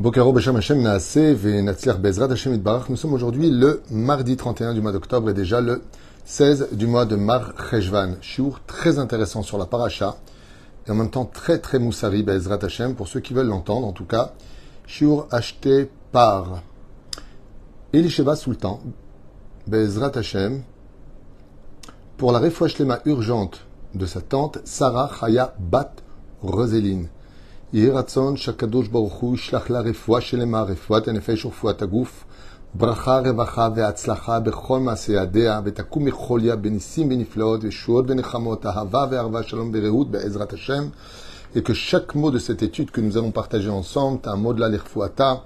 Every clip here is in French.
Bokaro Bezrat. Nous sommes aujourd'hui le mardi 31 du mois d'octobre et déjà le 16 du mois de Mar Cheshvan. Shiur très intéressant sur la paracha et en même temps très très moussari Bezrat Hashem pour ceux qui veulent l'entendre en tout cas. Shiur acheté par Elisheva Sultan Bezrat Hashem pour la refouach lema urgente de sa tante Sarah Chaya Bat Roseline יהי רצון שהקדוש ברוך הוא ישלח לה רפואה שלמה, רפואת הנפש ורפואת הגוף, ברכה, רווחה והצלחה בכל מעשה ידיה, ותקום מחוליה בניסים ונפלאות, ישועות ונחמות, אהבה וערבה, שלום ורעות בעזרת השם, et que chaque mot de cette étude que nous allons partager ensemble, un mot de la l'irfouata,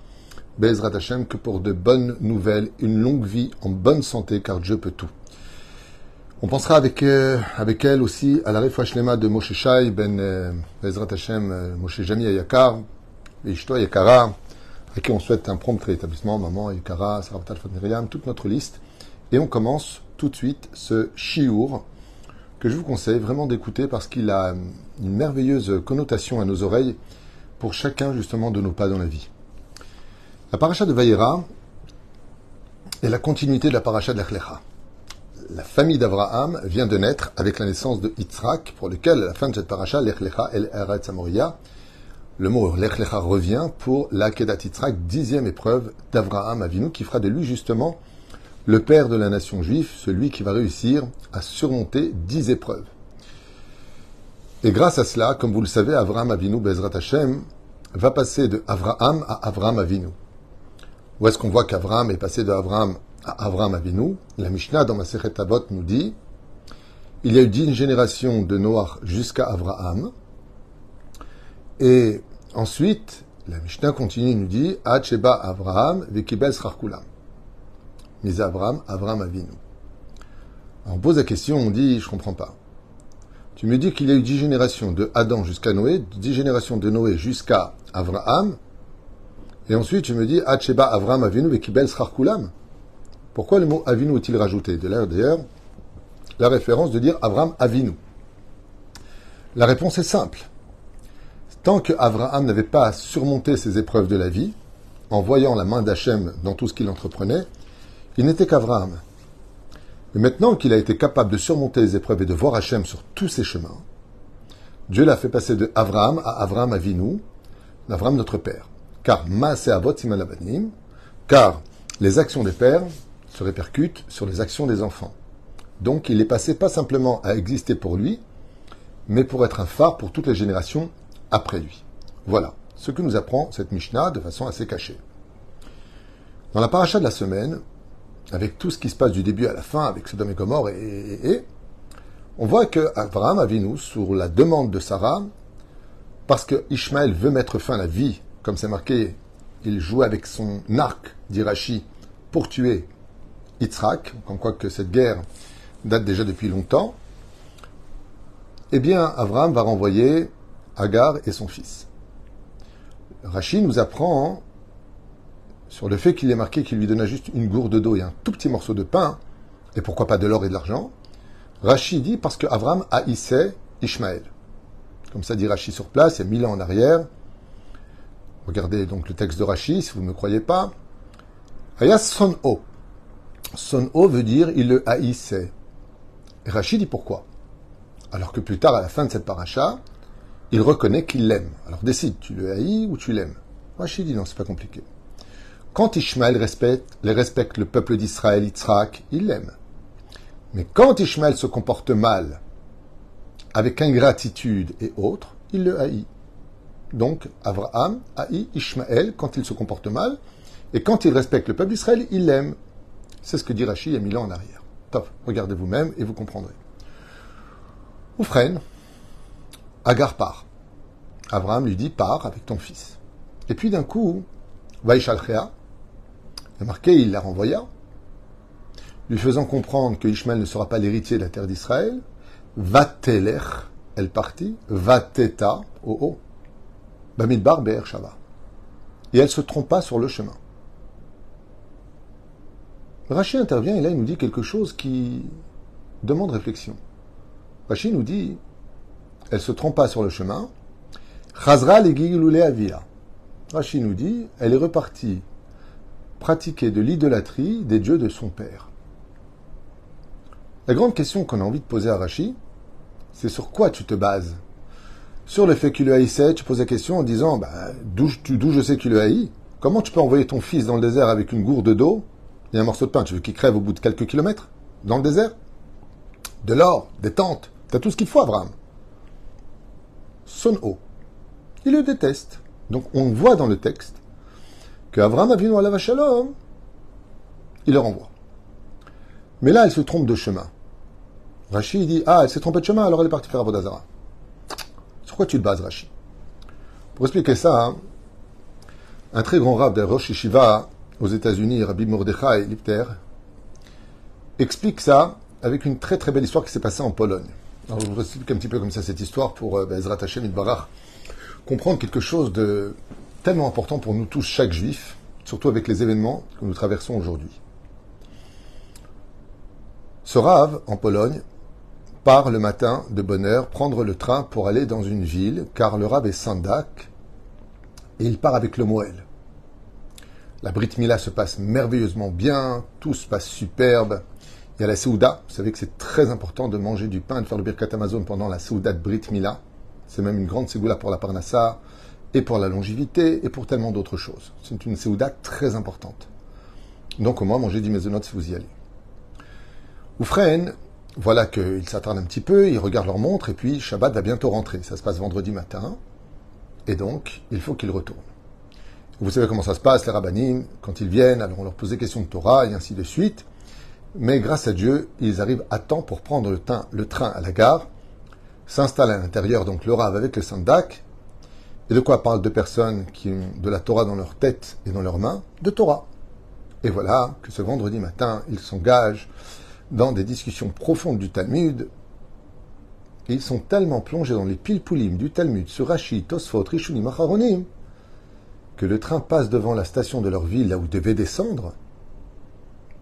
Bezrat Hashem, que pour de bonnes nouvelles, une longue vie en bonne santé, car Dieu peut tout. On pensera avec, euh, avec elle aussi à la Refouach de Moshe Shai ben euh, Bezrat Hashem, euh, Moshe Jami Ayakar, Ishto Ayakara, à qui on souhaite un prompt rétablissement, maman Ayakara, Sarah Fat Miriam, toute notre liste. Et on commence tout de suite ce Shiour que je vous conseille vraiment d'écouter parce qu'il a une merveilleuse connotation à nos oreilles pour chacun justement de nos pas dans la vie. La paracha de Vayera est la continuité de la paracha de l'Echlecha la famille d'Abraham vient de naître avec la naissance de Yitzhak, pour lequel, à la fin de cette paracha, l'Echlecha el Eretz Amoria, le mot l'Echlecha revient pour la Kedat Yitzhak, dixième épreuve d'Abraham Avinu, qui fera de lui justement le père de la nation juive, celui qui va réussir à surmonter dix épreuves. Et grâce à cela, comme vous le savez, Abraham Avinu, Bezrat Hashem, va passer de Abraham à Abraham Avinu. Où est-ce qu'on voit qu'Abraham est passé de Abraham Avram Avinu. La Mishnah dans Masechet Avot nous dit il y a eu dix générations de Noach jusqu'à Abraham. Et ensuite, la Mishnah continue nous dit Acheba Avraham vekibel scharkulam. Mais Abraham, Avram Avinu. on pose la question, on dit je comprends pas. Tu me dis qu'il y a eu dix générations de Adam jusqu'à Noé, dix générations de Noé jusqu'à Abraham, et ensuite tu me dis Acheba Avram Avinu vekibel scharkulam. Pourquoi le mot Avinu est-il rajouté? De là, d'ailleurs, la référence de dire Avram Avinu. La réponse est simple. Tant que Abraham n'avait pas surmonté ses épreuves de la vie, en voyant la main d'Hachem dans tout ce qu'il entreprenait, il n'était qu'Abraham. Mais maintenant qu'il a été capable de surmonter les épreuves et de voir Hachem sur tous ses chemins, Dieu l'a fait passer de Abraham à Abraham Avinu, d'Abraham notre père. Car Maase Avot Simalabanim, car les actions des pères se répercute sur les actions des enfants. Donc il est passé pas simplement à exister pour lui, mais pour être un phare pour toutes les générations après lui. Voilà ce que nous apprend cette Mishnah de façon assez cachée. Dans la paracha de la semaine, avec tout ce qui se passe du début à la fin, avec Sodom et Gomorre, et, on voit que Abraham Avinu, sur la demande de Sarah, parce que Ishmaël veut mettre fin à la vie, comme c'est marqué, il joue avec son arc, d'Irachi, pour tuer Yitzhak, comme quoi que cette guerre date déjà depuis longtemps, eh bien, Abraham va renvoyer Agar et son fils. Rachid nous apprend sur le fait qu'il est marqué qu'il lui donna juste une gourde d'eau et un tout petit morceau de pain, et pourquoi pas de l'or et de l'argent. Rachid dit parce que Abraham haïssait Ishmaël. Comme ça dit Rachid sur place, il y a mille ans en arrière. Regardez donc le texte de Rachid, si vous ne me croyez pas. Ayas son o. Son O veut dire il le haïssait. Rachid dit pourquoi? Alors que plus tard, à la fin de cette paracha, il reconnaît qu'il l'aime. Alors décide, tu le haïs ou tu l'aimes? Rachid dit non, c'est pas compliqué. Quand Ishmaël respecte, respecte le peuple d'Israël, Yitzhak, il l'aime. Mais quand Ishmaël se comporte mal, avec ingratitude et autres, il le haït. Donc, Abraham haït Ishmaël quand il se comporte mal, et quand il respecte le peuple d'Israël, il l'aime. C'est ce que dit Rachid il y a mille ans en arrière. Top, regardez vous-même et vous comprendrez. Oufren, Agar part. Abraham lui dit pars avec ton fils. Et puis d'un coup, Vaishalchea, il marqué, il la renvoya, lui faisant comprendre que Ishmael ne sera pas l'héritier de la terre d'Israël. Vatelech, elle partit, Vateta, oh oh, Bamidbar Be'er. Et elle se trompa sur le chemin. Rachid intervient et là il nous dit quelque chose qui demande réflexion. Rachid nous dit, elle se trompa sur le chemin. Chazra avia. Rashi nous dit, elle est repartie pratiquer de l'idolâtrie des dieux de son père. La grande question qu'on a envie de poser à Rashi, c'est sur quoi tu te bases? Sur le fait qu'il le haïssait, tu poses la question en disant, bah, d'où je sais qu'il le haït? Comment tu peux envoyer ton fils dans le désert avec une gourde d'eau et un morceau de pain Tu veux qu'il crève au bout de quelques kilomètres Dans le désert De l'or, des tentes, t'as tout ce qu'il faut, Abraham. Son haut. Il le déteste. Donc on voit dans le texte que Abraham a vu à la Shalom, il le renvoie. Mais là, elle se trompe de chemin. Rachid dit Ah, elle s'est trompée de chemin, alors elle est partie faire Avodazara. Sur quoi tu te bases, Rachid Pour expliquer ça, hein, un très grand rab de Rosh Yeshiva aux États-Unis, Rabbi Mordechai Lipter, explique ça avec une très très belle histoire qui s'est passée en Pologne. Alors, je vous explique un petit peu comme ça cette histoire pour euh, Bezrat Hashem Barach comprendre quelque chose de tellement important pour nous tous, chaque juif, surtout avec les événements que nous traversons aujourd'hui. Ce rave, en Pologne, part le matin de bonne heure prendre le train pour aller dans une ville, car le rave est Sandak, et il part avec le Moël. La Brit Mila se passe merveilleusement bien, tout se passe superbe. Il y a la Seouda, vous savez que c'est très important de manger du pain et de faire le Birkat Amazon pendant la Seouda de Brit Mila. C'est même une grande Ségoula pour la Parnassa, et pour la longévité, et pour tellement d'autres choses. C'est une Seouda très importante. Donc au moins, mangez du notes si vous y allez. Oufren, voilà qu'ils s'attardent un petit peu, ils regardent leur montre, et puis Shabbat va bientôt rentrer. Ça se passe vendredi matin, et donc il faut qu'ils retournent. Vous savez comment ça se passe, les rabbinim, quand ils viennent, alors on leur pose des questions de Torah, et ainsi de suite. Mais grâce à Dieu, ils arrivent à temps pour prendre le, train à la gare, s'installent à l'intérieur, donc le Rav avec le Sandak. Et de quoi parlent deux personnes qui ont de la Torah dans leur tête et dans leurs mains De Torah. Et voilà que ce vendredi matin, ils s'engagent dans des discussions profondes du Talmud. ils sont tellement plongés dans les pilpoulim du Talmud sur Rashi, Tosfot, Rishonim, Acharonim, que le train passe devant la station de leur ville, là où ils devaient descendre,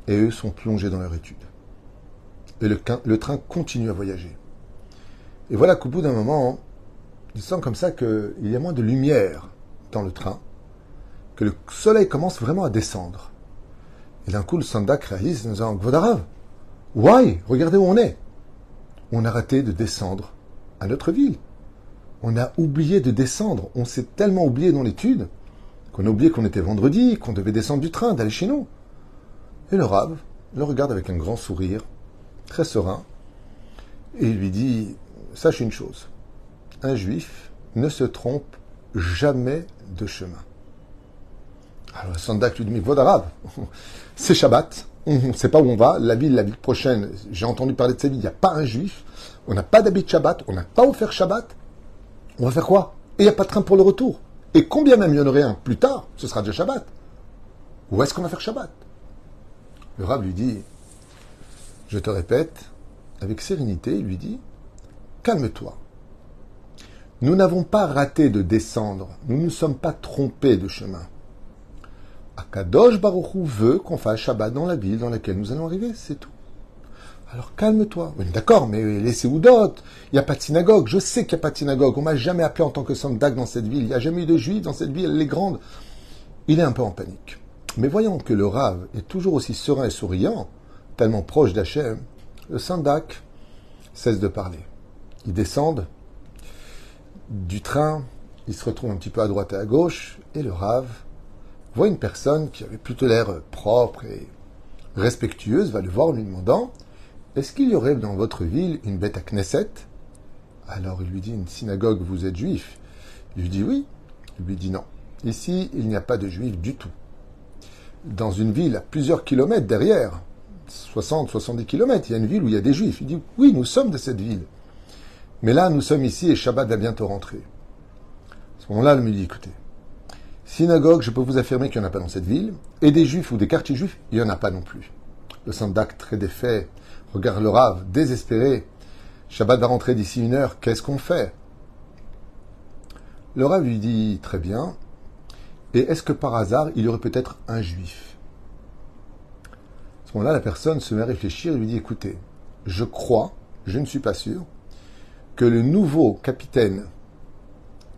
et eux sont plongés dans leur étude. Et le, train continue à voyager. Et voilà qu'au bout d'un moment, ils sentent comme ça qu'il y a moins de lumière dans le train, que le soleil commence vraiment à descendre. Et d'un coup, le Sandak réalise en disant Gvodarav, why? Regardez où on est. On a raté de descendre à notre ville. On a oublié de descendre. On s'est tellement oublié dans l'étude qu'on a oublié qu'on était vendredi, qu'on devait descendre du train, d'aller chez nous. Et le Rav le regarde avec un grand sourire, très serein, et lui dit Sache une chose, un juif ne se trompe jamais de chemin. Alors Sandak lui dit, mais Vodarab, c'est Shabbat, on ne sait pas où on va, la ville, la ville prochaine, j'ai entendu parler de cette ville, il n'y a pas un juif, on n'a pas d'habit Shabbat, on n'a pas offert Shabbat, on va faire quoi? Et il n'y a pas de train pour le retour. Et combien même il y en aurait un plus tard, ce sera déjà Shabbat. Où est-ce qu'on va faire Shabbat? Le Rab lui dit, je te répète, avec sérénité, il lui dit, calme-toi. Nous n'avons pas raté de descendre, nous ne sommes pas trompés de chemin. Akadosh Baruchou veut qu'on fasse Shabbat dans la ville dans laquelle nous allons arriver, c'est tout. Alors calme-toi. D'accord, mais laissez d'autres Il n'y a pas de synagogue. Je sais qu'il n'y a pas de synagogue. On m'a jamais appelé en tant que sandak dans cette ville. Il n'y a jamais eu de juifs dans cette ville. Elle est grande. Il est un peu en panique. Mais voyons que le Rav est toujours aussi serein et souriant, tellement proche d'Hachem, le sandak cesse de parler. Ils descendent du train, ils se retrouvent un petit peu à droite et à gauche, et le Rav voit une personne qui avait plutôt l'air propre et respectueuse, va le voir en lui demandant Est-ce qu'il y aurait dans votre ville une bête à Knesset? Alors il lui dit Une synagogue, vous êtes juif? Il lui dit Oui. Il lui dit Non. Ici, il n'y a pas de juifs du tout. Dans une ville à plusieurs kilomètres derrière, 60, 70 kilomètres, il y a une ville où il y a des juifs. Il dit Oui, nous sommes de cette ville. Mais là, nous sommes ici et Shabbat va bientôt rentrer. À ce moment-là, elle me dit, écoutez, synagogue, je peux vous affirmer qu'il n'y en a pas dans cette ville, et des juifs ou des quartiers juifs, il n'y en a pas non plus. Le Sandak, très défait, regarde le Rav, désespéré. Shabbat va rentrer d'ici une heure, qu'est-ce qu'on fait? Le Rav lui dit, très bien, et est-ce que par hasard, il y aurait peut-être un juif? À ce moment-là, la personne se met à réfléchir et lui dit, écoutez, je crois, je ne suis pas sûr, que le nouveau capitaine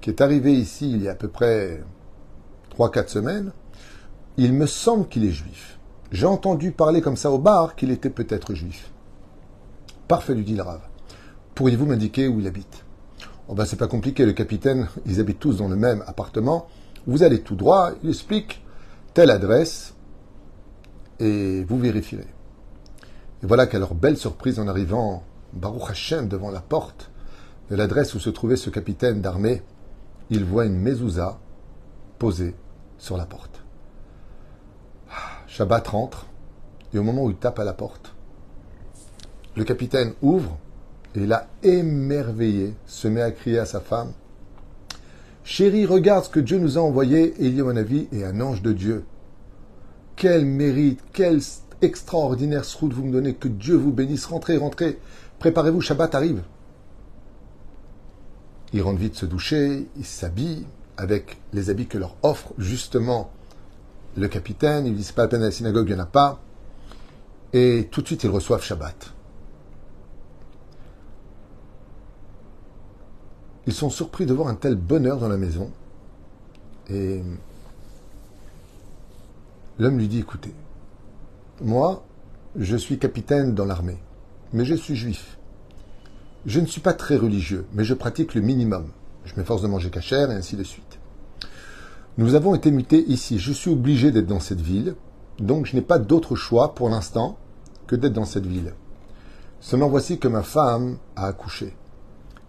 qui est arrivé ici il y a à peu près 3-4 semaines, il me semble qu'il est juif. J'ai entendu parler comme ça au bar qu'il était peut-être juif. Parfait, lui dit le Rav. Pourriez-vous m'indiquer où il habite? Oh ben c'est pas compliqué, le capitaine, ils habitent tous dans le même appartement. Vous allez tout droit, il explique telle adresse et vous vérifierez. Et voilà qu'à leur belle surprise en arrivant, Baruch Hashem devant la porte de l'adresse où se trouvait ce capitaine d'armée, il voit une mezouza posée sur la porte. Shabbat rentre, et au moment où il tape à la porte, le capitaine ouvre, et là, émerveillé, se met à crier à sa femme Chérie, regarde ce que Dieu nous a envoyé, et il y mon avis, et un ange de Dieu. Quel mérite, quel extraordinaire route vous me donnez, que Dieu vous bénisse. Rentrez, rentrez, préparez-vous, Shabbat arrive. Il rentre vite se doucher, il s'habille avec les habits que leur offre justement le capitaine. Il dit c'est pas la peine à la synagogue, il n'y en a pas. Et tout de suite, ils reçoivent Shabbat. Ils sont surpris de voir un tel bonheur dans la maison. Et l'homme lui dit, écoutez, moi, je suis capitaine dans l'armée, mais je suis juif. Je ne suis pas très religieux, mais je pratique le minimum. Je m'efforce de manger cachère et ainsi de suite. Nous avons été mutés ici. Je suis obligé d'être dans cette ville, donc je n'ai pas d'autre choix pour l'instant que d'être dans cette ville. Seulement voici que ma femme a accouché.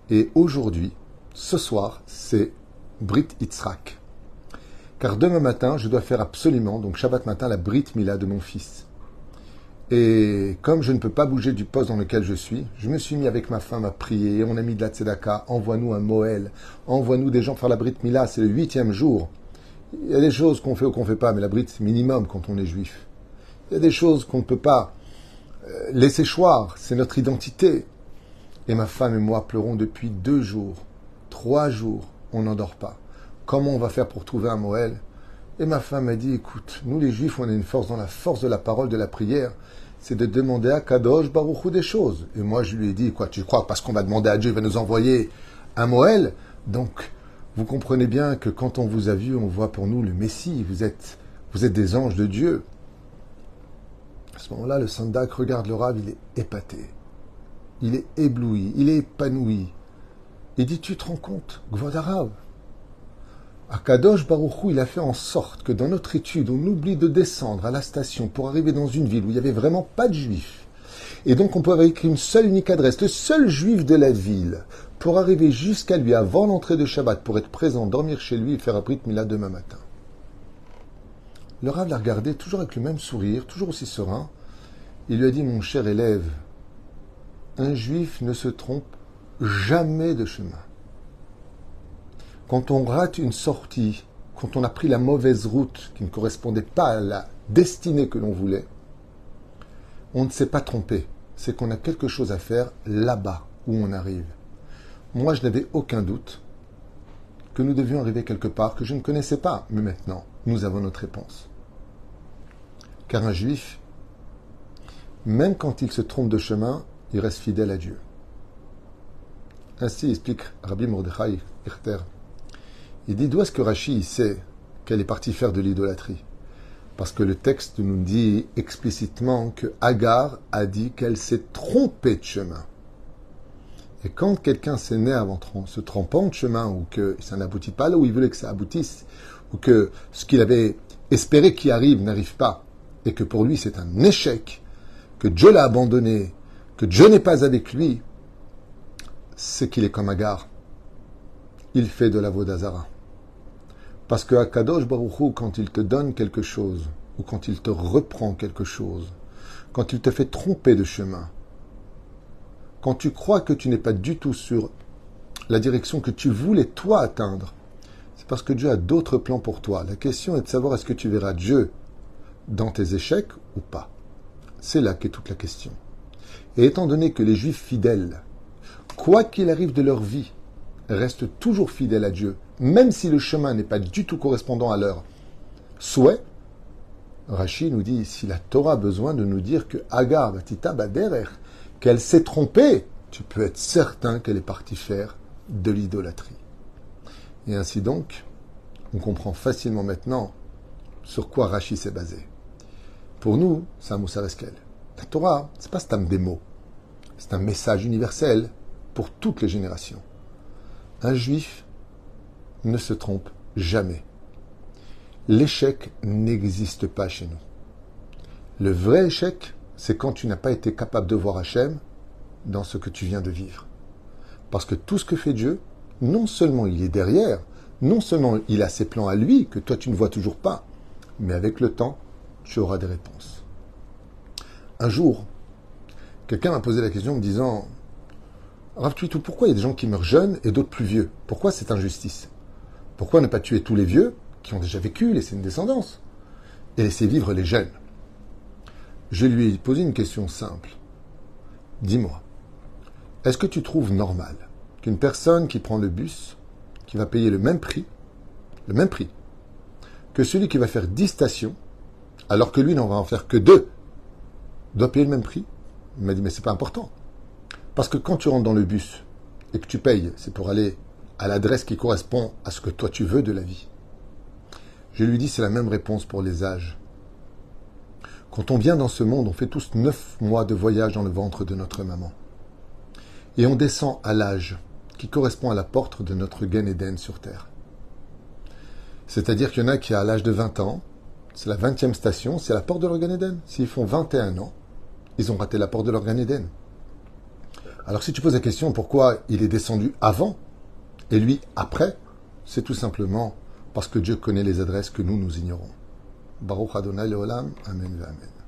Et aujourd'hui, ce soir, c'est Brit Itzrak. Car demain matin, je dois faire absolument, donc Shabbat matin, la Brit Mila de mon fils. Et comme je ne peux pas bouger du poste dans lequel je suis, je me suis mis avec ma femme à prier. On a mis de la tzedaka, envoie-nous un Moël, envoie-nous des gens faire la Brit Mila, c'est le huitième jour. Il y a des choses qu'on fait ou qu'on ne fait pas, mais la Brit, c'est minimum quand on est juif. Il y a des choses qu'on ne peut pas euh, laisser choir, c'est notre identité. Et ma femme et moi pleurons depuis deux jours Trois jours, on n'en dort pas. Comment on va faire pour trouver un Moël? Et ma femme m'a dit, écoute, nous les Juifs, on a une force dans la force de la parole, de la prière, c'est de demander à Kadosh Baruchou des choses. Et moi, je lui ai dit, quoi, tu crois, parce qu'on va demander à Dieu, il va nous envoyer un Moël? Donc, vous comprenez bien que quand on vous a vu, on voit pour nous le Messie. Vous êtes, vous êtes des anges de Dieu. À ce moment-là, le Sandak regarde le Rav, il est épaté. Il est ébloui, il est épanoui. Il dit, tu te rends compte, Gvodarav Akadosh Baruchou, il a fait en sorte que dans notre étude, on oublie de descendre à la station pour arriver dans une ville où il n'y avait vraiment pas de juifs. Et donc on peut avoir écrit une seule unique adresse, le seul juif de la ville, pour arriver jusqu'à lui avant l'entrée de Shabbat, pour être présent, dormir chez lui et faire un Mila demain matin. Le Rav l'a regardé toujours avec le même sourire, toujours aussi serein. Il lui a dit, mon cher élève, un juif ne se trompe jamais de chemin. Quand on rate une sortie, quand on a pris la mauvaise route qui ne correspondait pas à la destinée que l'on voulait, on ne s'est pas trompé. C'est qu'on a quelque chose à faire là-bas où on arrive. Moi, je n'avais aucun doute que nous devions arriver quelque part que je ne connaissais pas, mais maintenant, nous avons notre réponse. Car un juif, même quand il se trompe de chemin, il reste fidèle à Dieu. Ainsi explique Rabbi Mordechai Irter. Il dit d'où est-ce que Rashi sait qu'elle est partie faire de l'idolâtrie? Parce que le texte nous dit explicitement que Agar a dit qu'elle s'est trompée de chemin. Et quand quelqu'un s'énerve en se trompant de chemin, ou que ça n'aboutit pas là où il voulait que ça aboutisse, ou que ce qu'il avait espéré qui arrive n'arrive pas, et que pour lui c'est un échec, que Dieu l'a abandonné, que Dieu n'est pas avec lui, c'est qu'il est comme Agar. Il fait de la Vodazara. Parce que Akadosh Baruchou, quand il te donne quelque chose, ou quand il te reprend quelque chose, quand il te fait tromper de chemin, quand tu crois que tu n'es pas du tout sur la direction que tu voulais toi atteindre, c'est parce que Dieu a d'autres plans pour toi. La question est de savoir est-ce que tu verras Dieu dans tes échecs ou pas. C'est là qu'est toute la question. Et étant donné que les Juifs fidèles quoi qu'il arrive de leur vie, restent toujours fidèles à Dieu, même si le chemin n'est pas du tout correspondant à leur souhait. Rachid nous dit si la Torah a besoin de nous dire que Agar Batita qu'elle s'est trompée, tu peux être certain qu'elle est partie faire de l'idolâtrie. Et ainsi donc, on comprend facilement maintenant sur quoi Rashi s'est basé. Pour nous, c'est un La Torah, c'est pas un des mots. C'est un message universel pour toutes les générations. Un juif ne se trompe jamais. L'échec n'existe pas chez nous. Le vrai échec, c'est quand tu n'as pas été capable de voir Hachem dans ce que tu viens de vivre. Parce que tout ce que fait Dieu, non seulement il est derrière, non seulement il a ses plans à lui que toi tu ne vois toujours pas, mais avec le temps, tu auras des réponses. Un jour, quelqu'un m'a posé la question en me disant Rav tout pourquoi il y a des gens qui meurent jeunes et d'autres plus vieux? Pourquoi cette injustice? Pourquoi ne pas tuer tous les vieux qui ont déjà vécu, laisser une descendance et laisser vivre les jeunes? Je lui ai posé une question simple. Dis-moi, est-ce que tu trouves normal qu'une personne qui prend le bus, qui va payer le même prix, le même prix, que celui qui va faire 10 stations, alors que lui n'en va en faire que deux, doit payer le même prix? Il m'a dit, mais c'est pas important. Parce que quand tu rentres dans le bus et que tu payes, c'est pour aller à l'adresse qui correspond à ce que toi tu veux de la vie. Je lui dis, c'est la même réponse pour les âges. Quand on vient dans ce monde, on fait tous neuf mois de voyage dans le ventre de notre maman. Et on descend à l'âge qui correspond à la porte de notre Gan Eden sur Terre. C'est-à-dire qu'il y en a qui, à l'âge de 20 ans, c'est la 20e station, c'est la porte de leur Gan Eden. S'ils font 21 ans, ils ont raté la porte de leur Gan Eden. Alors si tu poses la question pourquoi il est descendu avant et lui après, c'est tout simplement parce que Dieu connaît les adresses que nous, nous ignorons. Baruch Adonai Amen Amen.